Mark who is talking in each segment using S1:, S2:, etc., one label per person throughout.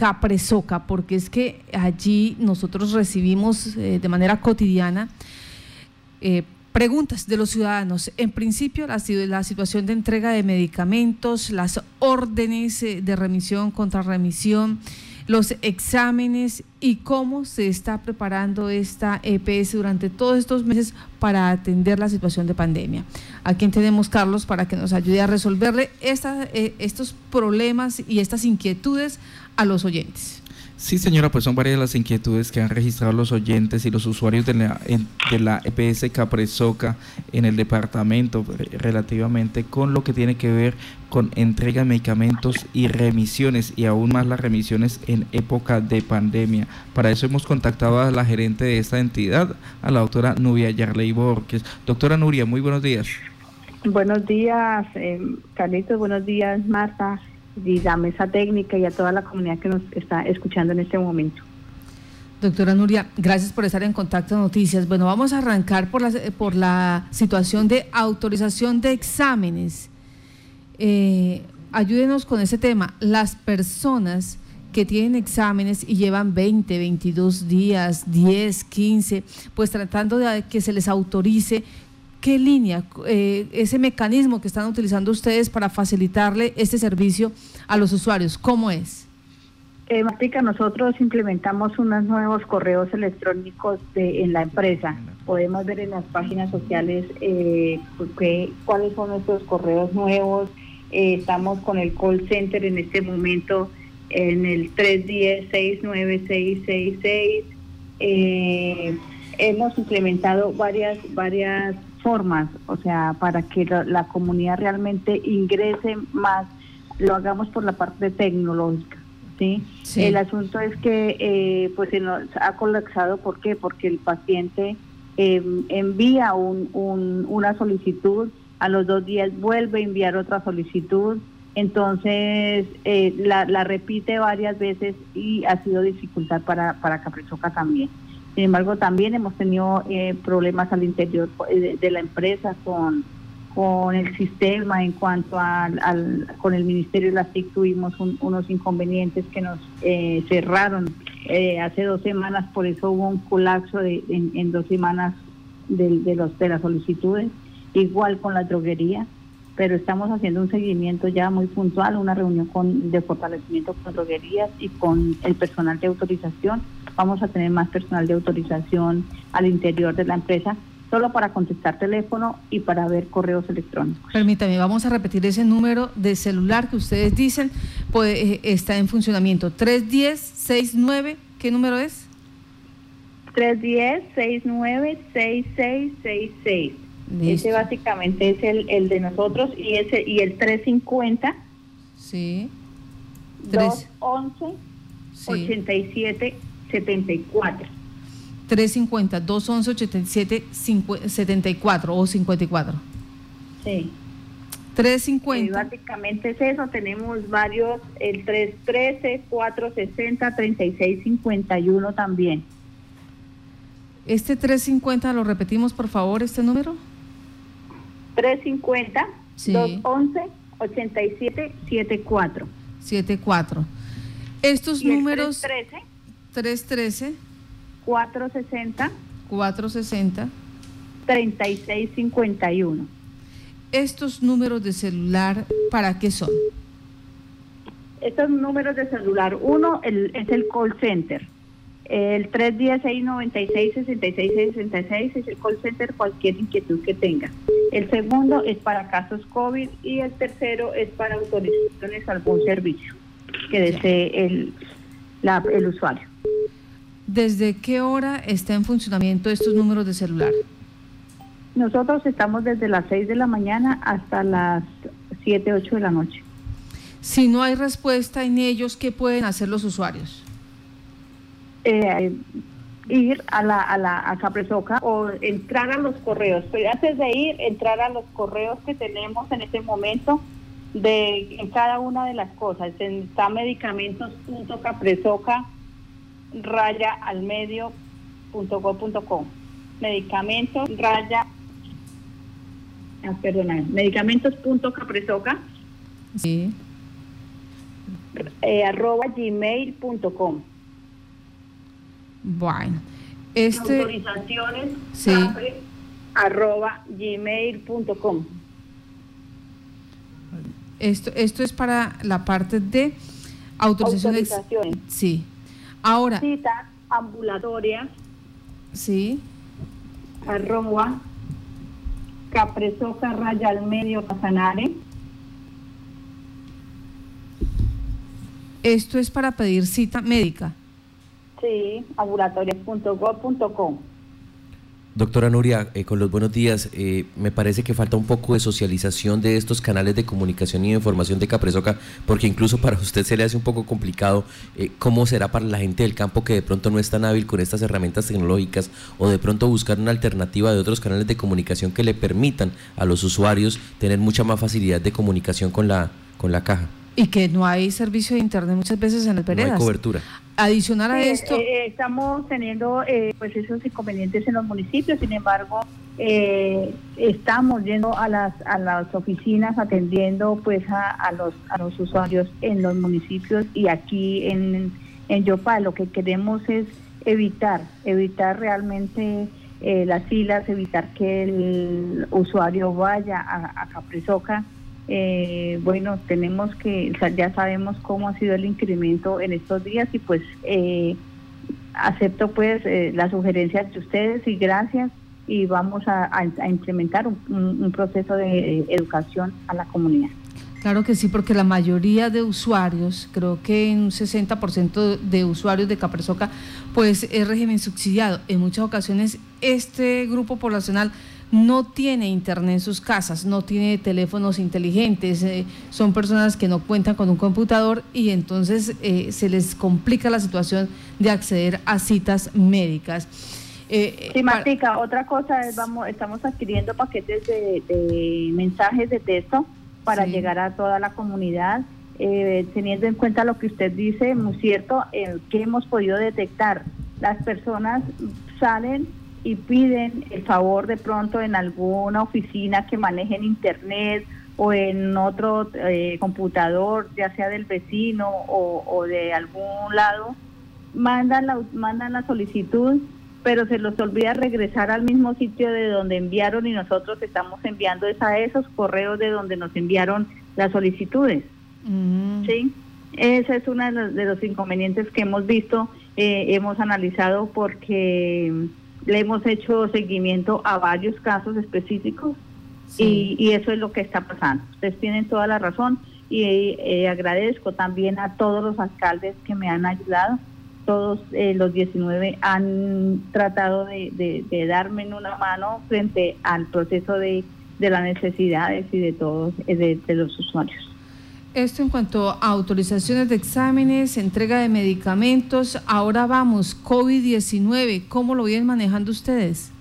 S1: Capresoca, porque es que allí nosotros recibimos eh, de manera cotidiana eh, preguntas de los ciudadanos. En principio, la, la, situación de entrega de medicamentos, las órdenes de remisión contra remisión los exámenes y cómo se está preparando esta EPS durante todos estos meses para atender la situación de pandemia. Aquí tenemos Carlos para que nos ayude a resolverle eh, estos problemas y estas inquietudes a los oyentes.
S2: Sí, señora, pues son varias las inquietudes que han registrado los oyentes y los usuarios de la, de la EPS Capresoca en el departamento relativamente con lo que tiene que ver con entrega de medicamentos y remisiones y aún más las remisiones en época de pandemia. Para eso hemos contactado a la gerente de esta entidad, a la doctora Nubia Yarley Borges. Doctora Nuria, muy buenos días.
S3: Buenos días, eh, Carlitos, buenos días, Marta y la mesa técnica y a toda la comunidad que nos está escuchando en este momento.
S1: Doctora Nuria, gracias por estar en contacto Noticias. Bueno, vamos a arrancar por la, por la situación de autorización de exámenes. Eh, ayúdenos con ese tema. Las personas que tienen exámenes y llevan 20, 22 días, 10, 15, pues tratando de que se les autorice ¿Qué línea, eh, ese mecanismo que están utilizando ustedes para facilitarle este servicio a los usuarios, cómo es?
S3: Eh, nosotros implementamos unos nuevos correos electrónicos de, en la empresa. Podemos ver en las páginas sociales eh, cuáles son nuestros correos nuevos. Eh, estamos con el call center en este momento en el 310-69666. Eh, hemos implementado varias, varias formas, o sea, para que la, comunidad realmente ingrese más, lo hagamos por la parte tecnológica. ¿sí? El asunto es que eh, pues se nos ha colapsado, ¿por qué? Porque el paciente em, envía un, una solicitud, a los dos días vuelve a enviar otra solicitud, entonces eh, la, la repite varias veces y ha sido dificultad para, para Caprichoca también. Sin embargo, también hemos tenido eh, problemas al interior eh, de, la empresa con, con el sistema en cuanto al, con el Ministerio de la TIC tuvimos unos inconvenientes que nos eh, cerraron hace dos semanas, por eso hubo un colapso de, en, dos semanas de, de, los, de las solicitudes, igual con la droguería, pero estamos haciendo un seguimiento ya muy puntual, una reunión con, de fortalecimiento con droguerías y con el personal de autorización vamos a tener más personal de autorización al interior de la empresa, solo para contestar teléfono y para ver correos electrónicos.
S1: Permítame, vamos a repetir ese número de celular que ustedes dicen pues, eh, está en funcionamiento. 310-69, ¿qué número es?
S3: 310-69-6666. Ese básicamente es el, el de nosotros y ese y el 350.
S1: Sí.
S3: 211 87 74.
S1: 350, 211, 87, 74 o 54.
S3: Sí.
S1: 350.
S3: básicamente es eso, tenemos varios, el 313, 460, 3651 también.
S1: Este 350, lo repetimos por favor, este número.
S3: 350, sí. 211, 87, 74.
S1: 74. Estos números...
S3: 313,
S1: 313
S3: 460
S1: 460
S3: 3651.
S1: ¿Estos números de celular para qué son?
S3: Estos números de celular, uno es el call center. El 316-96-66-66 es el call center, cualquier inquietud que tenga. El segundo es para casos COVID y el tercero es para autorizaciones a algún servicio que desee el, el usuario.
S1: ¿Desde qué hora está en funcionamiento estos números de celular?
S3: Nosotros estamos desde las 6 de la mañana hasta las 7, 8 de la noche.
S1: Si no hay respuesta en ellos, ¿qué pueden hacer los usuarios?
S3: Eh, ir a la, a la a Capresoca o entrar a los correos. Pero antes de ir, entrar a los correos que tenemos en este momento de en cada una de las cosas. Está medicamentos.capresoca raya al medio punto punto com. Medicamentos raya ah, perdona, medicamentos punto capresoca
S1: sí.
S3: eh, arroba gmail.com.
S1: Bueno, este...
S3: Autorizaciones sí. arroba gmail.com.
S1: Esto, esto es para la parte de autorizaciones.
S3: autorizaciones.
S1: Sí. Ahora.
S3: Cita ambulatoria.
S1: Sí.
S3: Arroba Capresoca Raya al Medio Casanare.
S1: Esto es para pedir cita médica.
S3: Sí, ambulatorias.gov.com.
S4: Doctora Nuria, eh, con los buenos días, eh, me parece que falta un poco de socialización de estos canales de comunicación y de información de Capresoca, porque incluso para usted se le hace un poco complicado eh, cómo será para la gente del campo que de pronto no es tan hábil con estas herramientas tecnológicas o de pronto buscar una alternativa de otros canales de comunicación que le permitan a los usuarios tener mucha más facilidad de comunicación con la, con la caja.
S1: Y que no hay servicio de internet muchas veces en el Peredas.
S4: No hay cobertura.
S1: Adicional a esto...
S3: Eh, estamos teniendo eh, pues esos inconvenientes en los municipios, sin embargo, eh, estamos yendo a las, a las oficinas atendiendo pues a, los, a los usuarios en los municipios y aquí en, en Yopal. Lo que queremos es evitar, evitar realmente las filas, evitar que el usuario vaya a, a Caprizoca eh, bueno, tenemos que, ya sabemos cómo ha sido el incremento en estos días y pues eh, acepto pues eh, las sugerencias de ustedes y gracias y vamos a, implementar un, proceso de educación a la comunidad.
S1: Claro que sí, porque la mayoría de usuarios, creo que un 60% de usuarios de Capresoca, pues es régimen subsidiado. En muchas ocasiones este grupo poblacional no tiene internet en sus casas, no tiene teléfonos inteligentes, eh, son personas que no cuentan con un computador y entonces eh, se les complica la situación de acceder a citas médicas.
S3: Eh, sí, Martica, otra cosa es, vamos, estamos adquiriendo paquetes de, mensajes de texto para llegar a toda la comunidad, teniendo en cuenta lo que usted dice, muy cierto, el que hemos podido detectar. Las personas salen y piden el favor de pronto en alguna oficina que manejen internet o en otro eh, computador, ya sea del vecino o, de algún lado, mandan la, mandan la solicitud, pero se los olvida regresar al mismo sitio de donde enviaron y nosotros estamos enviando a esos correos de donde nos enviaron las solicitudes. Mm. ¿Sí? Ese es uno de los, inconvenientes que hemos visto, eh, hemos analizado porque le hemos hecho seguimiento a varios casos específicos y, eso es lo que está pasando. Ustedes tienen toda la razón y eh, agradezco también a todos los alcaldes que me han ayudado. Todos eh, los 19 han tratado de, darme una mano frente al proceso de, las necesidades y de todos, de los usuarios.
S1: Esto en cuanto a autorizaciones de exámenes, entrega de medicamentos. Ahora vamos, COVID-19, ¿cómo lo vienen manejando ustedes?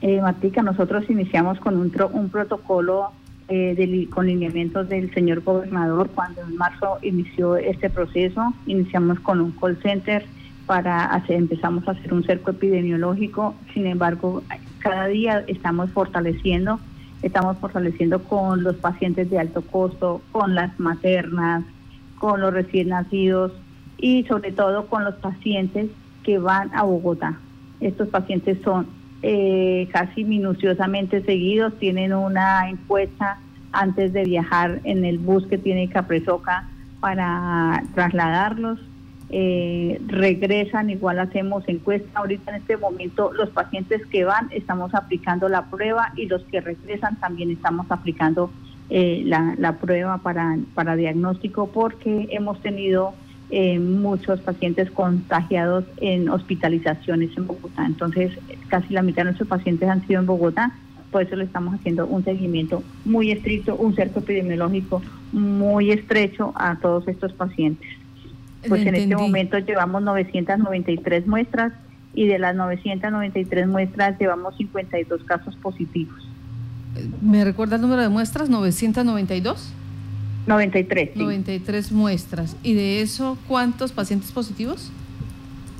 S3: Eh, Matica, nosotros iniciamos con un, un protocolo eh, con lineamientos del señor gobernador cuando en marzo inició este proceso. Iniciamos con un call center para hacer, empezamos a hacer un cerco epidemiológico. Sin embargo, cada día estamos fortaleciendo estamos fortaleciendo con los pacientes de alto costo, con las maternas, con los recién nacidos y sobre todo con los pacientes que van a Bogotá. Estos pacientes son eh, casi minuciosamente seguidos, tienen una encuesta antes de viajar en el bus que tiene Capresoca para trasladarlos eh, regresan, igual hacemos encuesta. Ahorita en este momento los pacientes que van estamos aplicando la prueba y los que regresan también estamos aplicando eh, la, prueba para, para diagnóstico porque hemos tenido eh, muchos pacientes contagiados en hospitalizaciones en Bogotá. Entonces casi la mitad de nuestros pacientes han sido en Bogotá. Por eso le estamos haciendo un seguimiento muy estricto, un cerco epidemiológico muy estrecho a todos estos pacientes. Pues en este momento llevamos 993 muestras y de las 993 muestras llevamos 52 casos positivos.
S1: ¿Me recuerda el número de muestras? ¿992?
S3: 93.
S1: 93 muestras. ¿Y de eso cuántos pacientes positivos?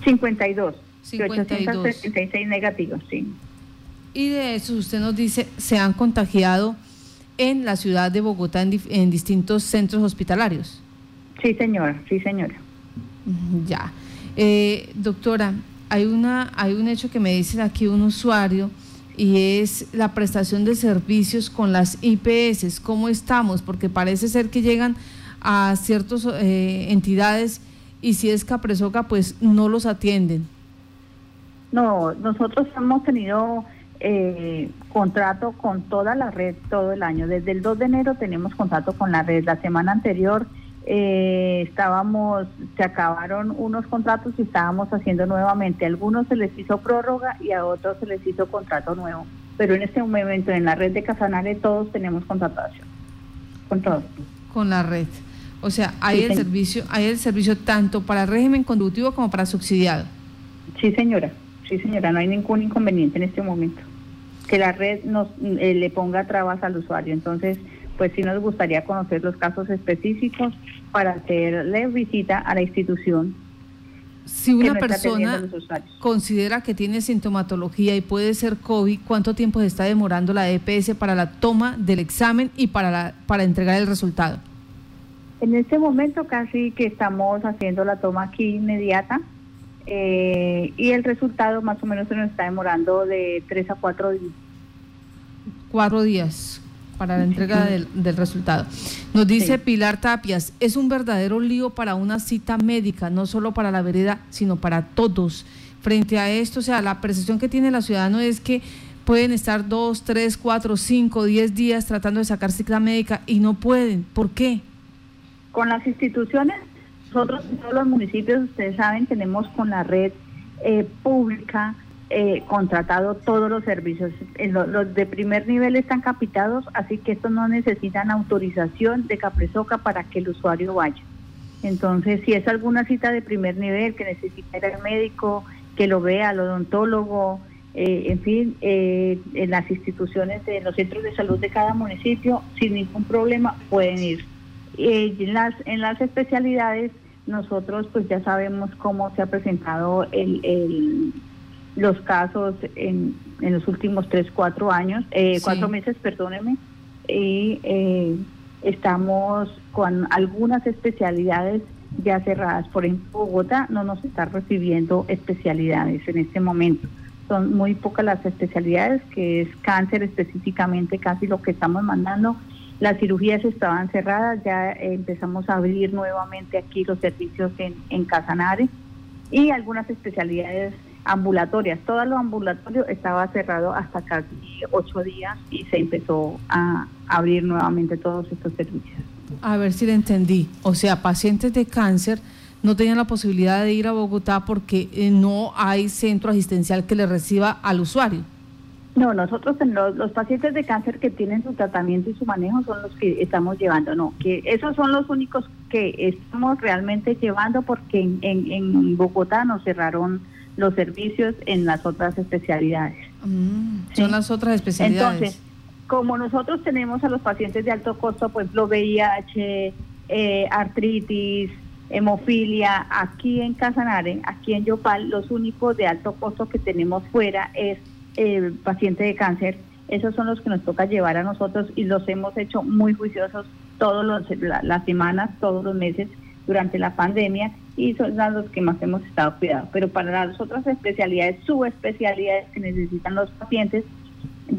S3: 52. 52. 866 negativos, sí.
S1: Y de eso usted nos dice, se han contagiado en la ciudad de Bogotá en distintos centros hospitalarios.
S3: Sí, señora, sí, señora.
S1: Ya. Eh, doctora, hay, una, hay un hecho que me dice aquí un usuario y es la prestación de servicios con las IPS. ¿Cómo estamos? Porque parece ser que llegan a ciertas eh, entidades y si es Capresoca, pues no los atienden.
S3: No, nosotros hemos tenido eh, contrato con toda la red todo el año. Desde el 2 de enero tenemos contrato con la red. La semana anterior eh, estábamos, se acabaron unos contratos y estábamos haciendo nuevamente. A algunos se les hizo prórroga y a otros se les hizo contrato nuevo. Pero en este momento en la red de Casanare todos tenemos contratación. Con todos.
S1: Con la red. O sea, hay el servicio, hay el servicio tanto para régimen conductivo como para subsidiado.
S3: Sí, señora. Sí, señora, no hay ningún inconveniente en este momento. Que la red nos eh, le ponga trabas al usuario. Entonces, pues sí nos gustaría conocer los casos específicos para hacerle visita a la institución.
S1: Si una persona considera que tiene sintomatología y puede ser COVID, ¿cuánto tiempo se está demorando la EPS para la toma del examen y para, la, para entregar el resultado?
S3: En este momento casi que estamos haciendo la toma aquí inmediata eh, y el resultado más o menos se nos está demorando de tres a cuatro días.
S1: Cuatro días para la entrega del, resultado. Nos dice Pilar Tapias, es un verdadero lío para una cita médica, no solo para la vereda, sino para todos. Frente a esto, o sea, la percepción que tiene la ciudadano es que pueden estar dos, tres, cuatro, cinco, diez días tratando de sacar cita médica y no pueden. ¿Por qué?
S3: Con las instituciones nosotros en todos los municipios, ustedes saben, tenemos con la red eh, pública eh, contratado todos los servicios. Los, de primer nivel están capitados, así que estos no necesitan autorización de Capresoca para que el usuario vaya. Entonces, si es alguna cita de primer nivel que necesita al médico, que lo vea, al odontólogo, eh, en fin, en las instituciones de los centros de salud de cada municipio, sin ningún problema pueden ir. en, las, en las especialidades nosotros pues ya sabemos cómo se ha presentado el, los casos en, en, los últimos tres, cuatro años, eh, cuatro meses, perdóneme, y eh, estamos con algunas especialidades ya cerradas. Por ejemplo, Bogotá no nos está recibiendo especialidades en este momento. Son muy pocas las especialidades, que es cáncer específicamente, casi lo que estamos mandando las cirugías estaban cerradas, ya empezamos a abrir nuevamente aquí los servicios en, en Casanare y algunas especialidades ambulatorias. Todo lo ambulatorio estaba cerrado hasta casi ocho días y se empezó a abrir nuevamente todos estos servicios.
S1: A ver si le entendí. O sea, pacientes de cáncer no tenían la posibilidad de ir a Bogotá porque eh, no hay centro asistencial que le reciba al usuario.
S3: No, nosotros los, los, pacientes de cáncer que tienen su tratamiento y su manejo son los que estamos llevando, no, que esos son los únicos que estamos realmente llevando porque en, en, Bogotá nos cerraron los servicios en las otras especialidades.
S1: Mm, son las otras especialidades.
S3: Entonces, como nosotros tenemos a los pacientes de alto costo, pues lo VIH, eh, artritis, hemofilia, aquí en Casanare, aquí en Yopal, los únicos de alto costo que tenemos fuera es el paciente de cáncer, esos son los que nos toca llevar a nosotros y los hemos hecho muy juiciosos todas las semanas, todos los meses durante la pandemia y son los que más hemos estado cuidados. Pero para las otras especialidades, subespecialidades que necesitan los pacientes,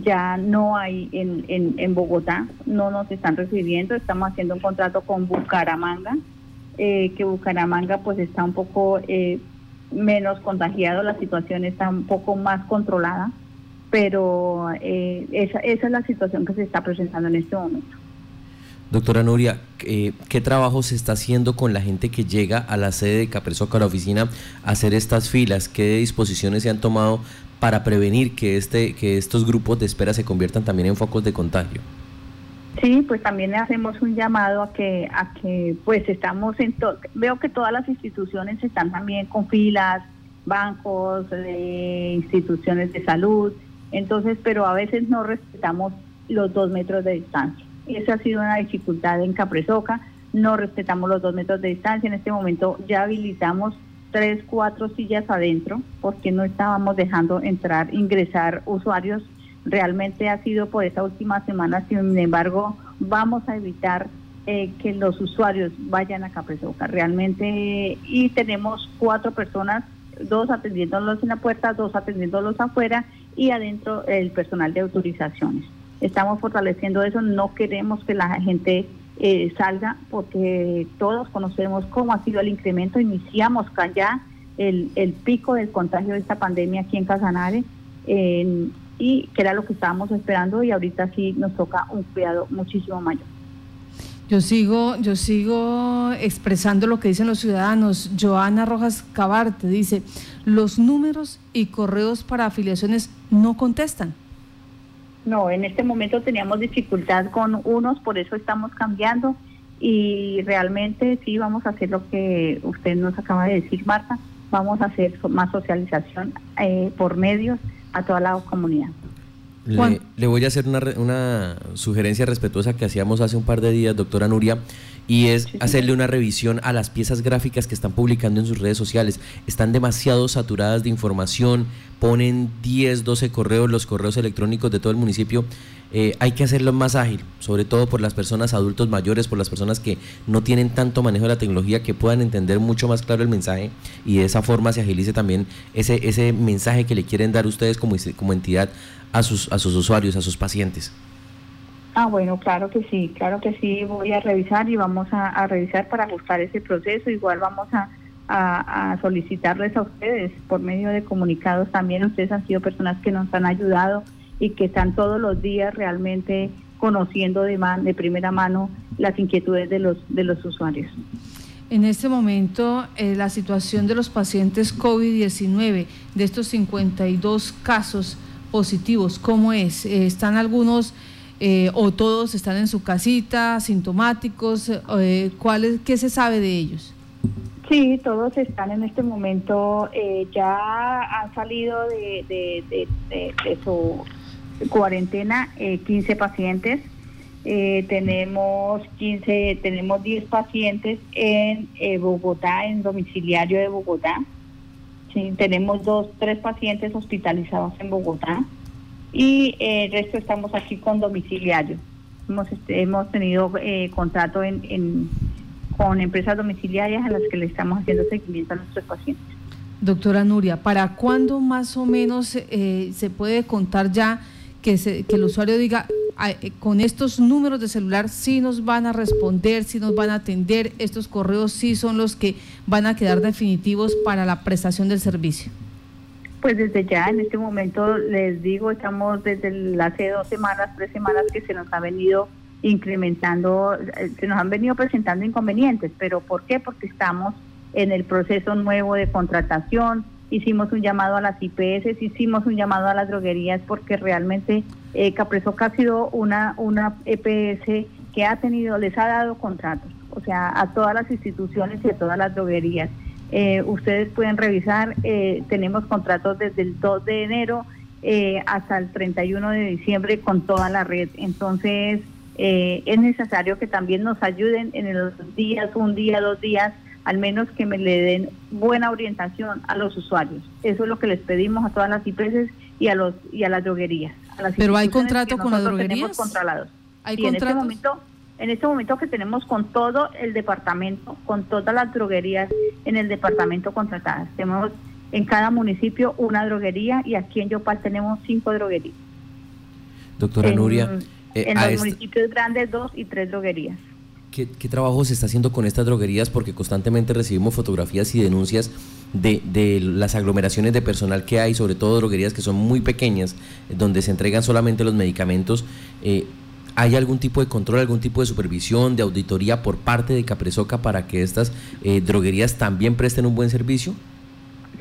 S3: ya no hay en, en, Bogotá, no nos están recibiendo, estamos haciendo un contrato con Bucaramanga, eh, que Bucaramanga pues está un poco eh, menos contagiado, la situación está un poco más controlada pero eh, esa, esa es la situación que se está presentando en este momento.
S4: Doctora Nuria, eh, ¿qué trabajo se está haciendo con la gente que llega a la sede de Capresoca, a la oficina, a hacer estas filas? ¿Qué disposiciones se han tomado para prevenir que, este, que estos grupos de espera se conviertan también en focos de contagio?
S3: Sí, pues también hacemos un llamado a que, a que pues estamos en todo, veo que todas las instituciones están también con filas, bancos, eh, instituciones de salud, entonces, pero a veces no respetamos los dos metros de distancia. Esa ha sido una dificultad en Capresoca, no respetamos los dos metros de distancia. En este momento ya habilitamos tres, cuatro sillas adentro porque no estábamos dejando entrar, ingresar usuarios. Realmente ha sido por esta última semana, sin embargo, vamos a evitar eh, que los usuarios vayan a Capresoca realmente y tenemos cuatro personas, dos atendiéndolos en la puerta, dos atendiéndolos afuera y adentro el personal de autorizaciones. Estamos fortaleciendo eso, no queremos que la gente eh, salga porque todos conocemos cómo ha sido el incremento, iniciamos ya el, el pico del contagio de esta pandemia aquí en Casanare y que era lo que estábamos esperando y ahorita sí nos toca un cuidado muchísimo mayor.
S1: Yo sigo, yo sigo expresando lo que dicen los ciudadanos. Joana Rojas Cabarte dice, los números y correos para afiliaciones no contestan.
S3: No, en este momento teníamos dificultad con unos, por eso estamos cambiando. Y realmente sí vamos a hacer lo que usted nos acaba de decir, Marta, vamos a hacer más socialización eh, por medios a toda la comunidad.
S4: Le, voy a hacer una, una, sugerencia respetuosa que hacíamos hace un par de días, doctora Nuria, y es hacerle una revisión a las piezas gráficas que están publicando en sus redes sociales. Están demasiado saturadas de información, ponen 10, 12 correos, los correos electrónicos de todo el municipio. Eh, hay que hacerlo más ágil, sobre todo por las personas adultos mayores, por las personas que no tienen tanto manejo de la tecnología, que puedan entender mucho más claro el mensaje y de esa forma se agilice también ese, ese mensaje que le quieren dar ustedes como, como entidad a sus, a sus usuarios, a sus pacientes?
S3: Ah, bueno, claro que sí, claro que sí, voy a revisar y vamos a, revisar para ajustar ese proceso. Igual vamos a, solicitarles a ustedes por medio de comunicados también. Ustedes han sido personas que nos han ayudado y que están todos los días realmente conociendo de, man, de primera mano las inquietudes de los, de los usuarios.
S1: En este momento, eh, la situación de los pacientes COVID-19, de estos 52 casos, positivos, ¿cómo es? Eh, ¿Están algunos eh, o todos están en su casita, sintomáticos? Eh, ¿cuál ¿Qué se sabe de ellos?
S3: Sí, todos están en este momento, ya han salido de, su cuarentena 15 pacientes. tenemos 15, tenemos 10 pacientes en Bogotá, en domiciliario de Bogotá tenemos dos, tres pacientes hospitalizados en Bogotá y eh, el resto estamos aquí con domiciliario. Hemos, este, hemos tenido eh, contrato en, con empresas domiciliarias a las que le estamos haciendo seguimiento a nuestros pacientes.
S1: Doctora Nuria, ¿para cuándo más o menos eh, se puede contar ya que, se, que el usuario diga, eh, con estos números de celular sí nos van a responder, sí nos van a atender, estos correos sí son los que van a quedar definitivos para la prestación del servicio?
S3: Pues desde ya, en este momento les digo, estamos desde hace dos semanas, tres semanas que se nos ha venido incrementando, eh, se nos han venido presentando inconvenientes, pero ¿por qué? Porque estamos en el proceso nuevo de contratación, hicimos un llamado a las IPS, hicimos un llamado a las droguerías porque realmente eh, Capresoca ha sido una, una EPS que ha tenido, les ha dado contratos, o sea, a todas las instituciones y a todas las droguerías. Eh, ustedes pueden revisar, eh, tenemos contratos desde el 2 de enero eh, hasta el 31 de diciembre con toda la red. Entonces, es necesario que también nos ayuden en los días, un día, dos días, al menos que me le den buena orientación a los usuarios. Eso es lo que les pedimos a todas las IPS y a los y a las droguerías.
S1: Pero hay contrato con las droguerías.
S3: Hay en este momento en este momento que tenemos con todo el departamento, con todas las droguerías en el departamento contratadas. Tenemos en cada municipio una droguería y aquí en Yopal tenemos cinco droguerías.
S4: Doctora Nuria.
S3: en eh, los municipios grandes dos y tres droguerías.
S4: ¿Qué, trabajo se está haciendo con estas droguerías? Porque constantemente recibimos fotografías y denuncias de, las aglomeraciones de personal que hay, sobre todo droguerías que son muy pequeñas, donde se entregan solamente los medicamentos. Eh, ¿Hay algún tipo de control, algún tipo de supervisión, de auditoría por parte de Capresoca para que estas eh, droguerías también presten un buen servicio?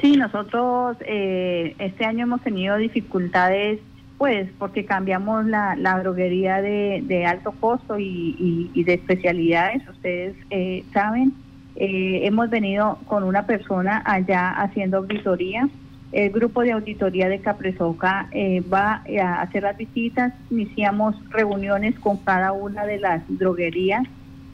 S3: Sí, nosotros eh, este año hemos tenido dificultades pues porque cambiamos la, la droguería de, alto costo y, de especialidades, ustedes eh, saben. Eh, hemos venido con una persona allá haciendo auditoría. El grupo de auditoría de Capresoca eh, va a hacer las visitas. Iniciamos reuniones con cada una de las droguerías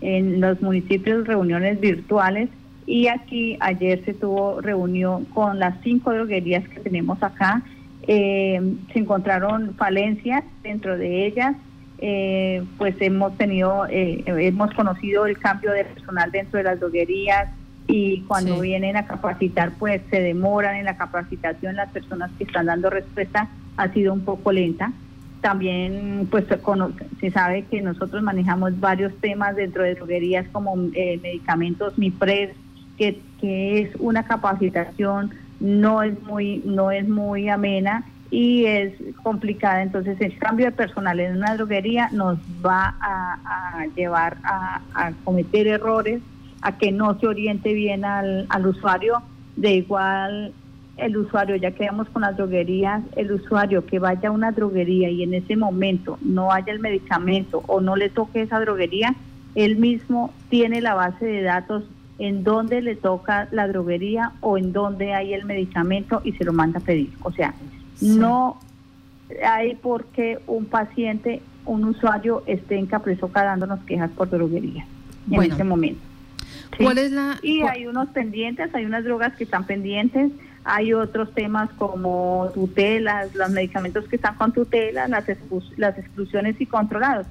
S3: en los municipios, reuniones virtuales. Y aquí ayer se tuvo reunión con las cinco droguerías que tenemos acá eh, se encontraron falencias dentro de ellas, eh, pues hemos tenido, eh, hemos conocido el cambio de personal dentro de las droguerías y cuando vienen a capacitar, pues se demoran en la capacitación. Las personas que están dando respuesta ha sido un poco lenta. También, pues se sabe que nosotros manejamos varios temas dentro de droguerías como eh, medicamentos MIPRES, que, que es una capacitación no es muy no es muy amena y es complicada. Entonces el cambio de personal en una droguería nos va a, llevar a, cometer errores, a que no se oriente bien al, al usuario. De igual el usuario, ya quedamos con las droguerías, el usuario que vaya a una droguería y en ese momento no haya el medicamento o no le toque esa droguería, él mismo tiene la base de datos en dónde le toca la droguería o en dónde hay el medicamento y se lo manda a pedir. O sea, no hay por qué un paciente, un usuario esté en Capresoca dándonos quejas por droguería en este momento.
S1: ¿Cuál es la,
S3: y hay unos pendientes, hay unas drogas que están pendientes, hay otros temas como tutelas, los medicamentos que están con tutela, las, las exclusiones y controlados.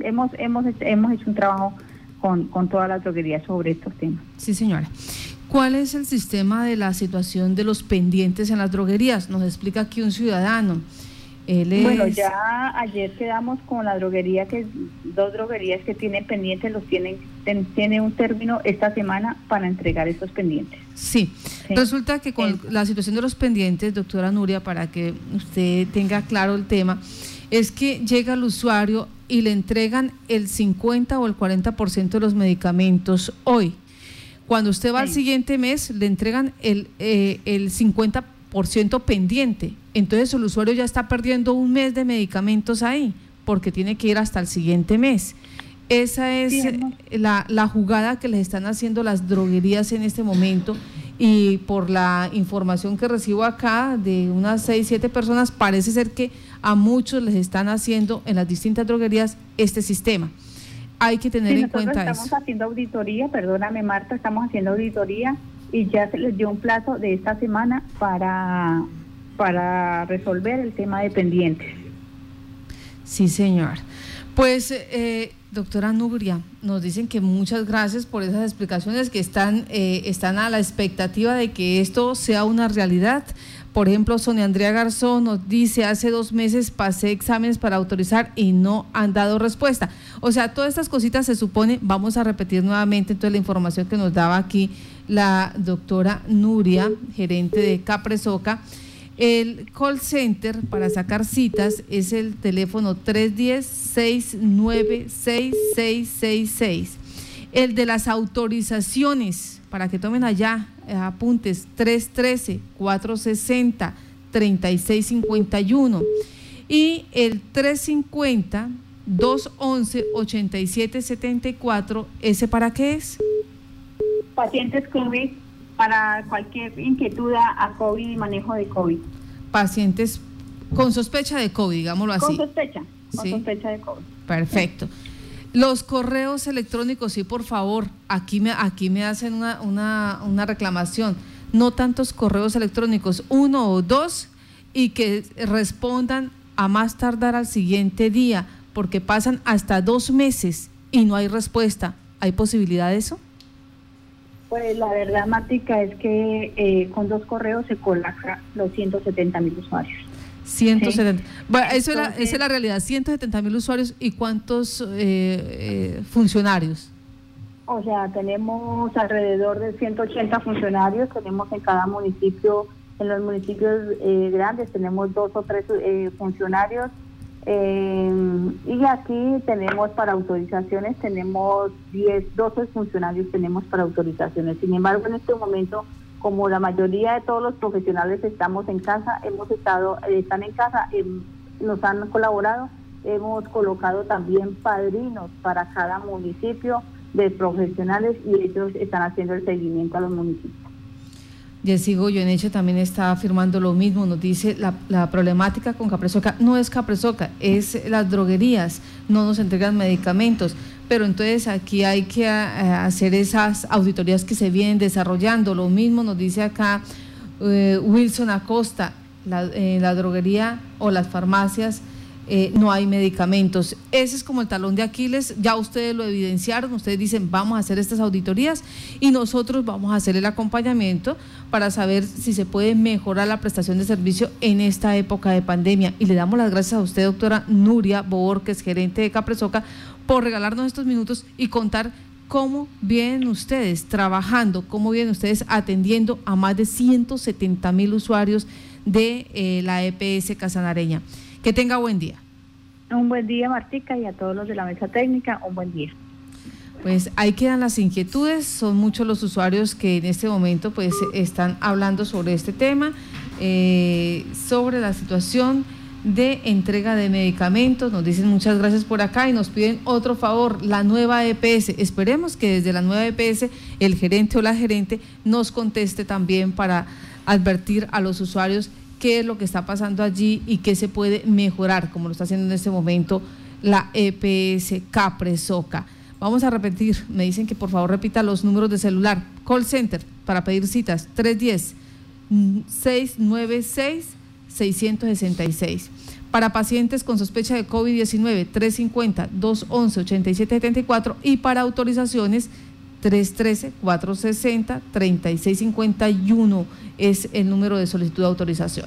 S3: hemos, hemos, hemos hecho un trabajo con, con todas las droguerías sobre estos temas.
S1: Sí, señora. ¿Cuál es el sistema de la situación de los pendientes en las droguerías? Nos explica aquí un ciudadano.
S3: Bueno, ya ayer quedamos con la droguería, que dos droguerías que tienen pendientes, los tienen, tiene un término esta semana para entregar esos pendientes.
S1: Sí, resulta que con la situación de los pendientes, doctora Nuria, para que usted tenga claro el tema, es que llega el usuario y le entregan el 50 o el 40% de los medicamentos hoy. Cuando usted va al siguiente mes, le entregan el, eh, el 50% pendiente. Entonces el usuario ya está perdiendo un mes de medicamentos ahí, porque tiene que ir hasta el siguiente mes. Esa es la, la jugada que les están haciendo las droguerías en este momento y por la información que recibo acá de unas 6, 7 personas, parece ser que a muchos les están haciendo en las distintas droguerías este sistema hay que tener en cuenta
S3: eso. Estamos haciendo auditoría, perdóname Marta, estamos haciendo auditoría y ya se les dio un plazo de esta semana para, para resolver el tema de pendientes.
S1: Sí, señor. Pues, eh, doctora Nubria, nos dicen que muchas gracias por esas explicaciones que están, eh, están a la expectativa de que esto sea una realidad. Por ejemplo, Sonia Andrea Garzón nos dice, hace dos meses pasé exámenes para autorizar y no han dado respuesta. O sea, todas estas cositas se supone, vamos a repetir nuevamente entonces la información que nos daba aquí la doctora Nuria, gerente de Capresoca. El call center para sacar citas es el teléfono 310-696-6666. El de las autorizaciones, para que tomen allá eh, apuntes 313-460-3651 y el 350-211-8774, ¿ese para qué es?
S3: Pacientes COVID para cualquier inquietud a COVID y manejo de COVID.
S1: Pacientes con sospecha de COVID, digámoslo así.
S3: Con sospecha, con sospecha de COVID.
S1: Perfecto. Los correos electrónicos, sí, por favor, aquí me, aquí me hacen una, una, una reclamación. No tantos correos electrónicos, uno o dos, y que respondan a más tardar al siguiente día, porque pasan hasta dos meses y no hay respuesta. ¿Hay posibilidad de eso?
S3: Pues la verdad, Mática, es que eh, con dos correos se colapsa los 170 mil usuarios.
S1: 170. Bueno, eso esa es la realidad, 170 mil usuarios y cuántos eh, eh, funcionarios.
S3: O sea, tenemos alrededor de 180 funcionarios, tenemos en cada municipio, en los municipios eh, grandes tenemos dos o tres funcionarios y aquí tenemos para autorizaciones, tenemos 10, 12 funcionarios tenemos para autorizaciones. Sin embargo, en este momento como la mayoría de todos los profesionales estamos en casa, hemos estado, están en casa, em, nos han colaborado, hemos colocado también padrinos para cada municipio de profesionales y ellos están haciendo el seguimiento a los municipios.
S1: Jessy Goyeneche también está afirmando lo mismo, nos dice la, problemática con Capresoca no es Capresoca, es las droguerías, no nos entregan medicamentos pero entonces aquí hay que eh, hacer esas auditorías que se vienen desarrollando. Lo mismo nos dice acá eh, Wilson Acosta, eh, la, droguería o las farmacias eh, no hay medicamentos. Ese es como el talón de Aquiles, ya ustedes lo evidenciaron, ustedes dicen vamos a hacer estas auditorías y nosotros vamos a hacer el acompañamiento para saber si se puede mejorar la prestación de servicio en esta época de pandemia. Y le damos las gracias a usted, doctora Nuria Borges, gerente de Capresoca, por regalarnos estos minutos y contar cómo vienen ustedes trabajando, cómo vienen ustedes atendiendo a más de 170 mil usuarios de eh, la EPS Casanareña. Que tenga buen día.
S3: Un buen día, Martica, y a todos los de la mesa técnica, un buen día.
S1: Pues ahí quedan las inquietudes, son muchos los usuarios que en este momento pues están hablando sobre este tema, eh, sobre la situación de entrega de medicamentos, nos dicen muchas gracias por acá y nos piden otro favor, la nueva EPS. Esperemos que desde la nueva EPS el gerente o la gerente nos conteste también para advertir a los usuarios qué es lo que está pasando allí y qué se puede mejorar, como lo está haciendo en este momento la EPS Capresoca. Vamos a repetir, me dicen que por favor repita los números de celular. Call Center para pedir citas 310 696 666. Para pacientes con sospecha de COVID-19 350 211 8774 y para autorizaciones 313-460-3651 es el número de solicitud de autorización.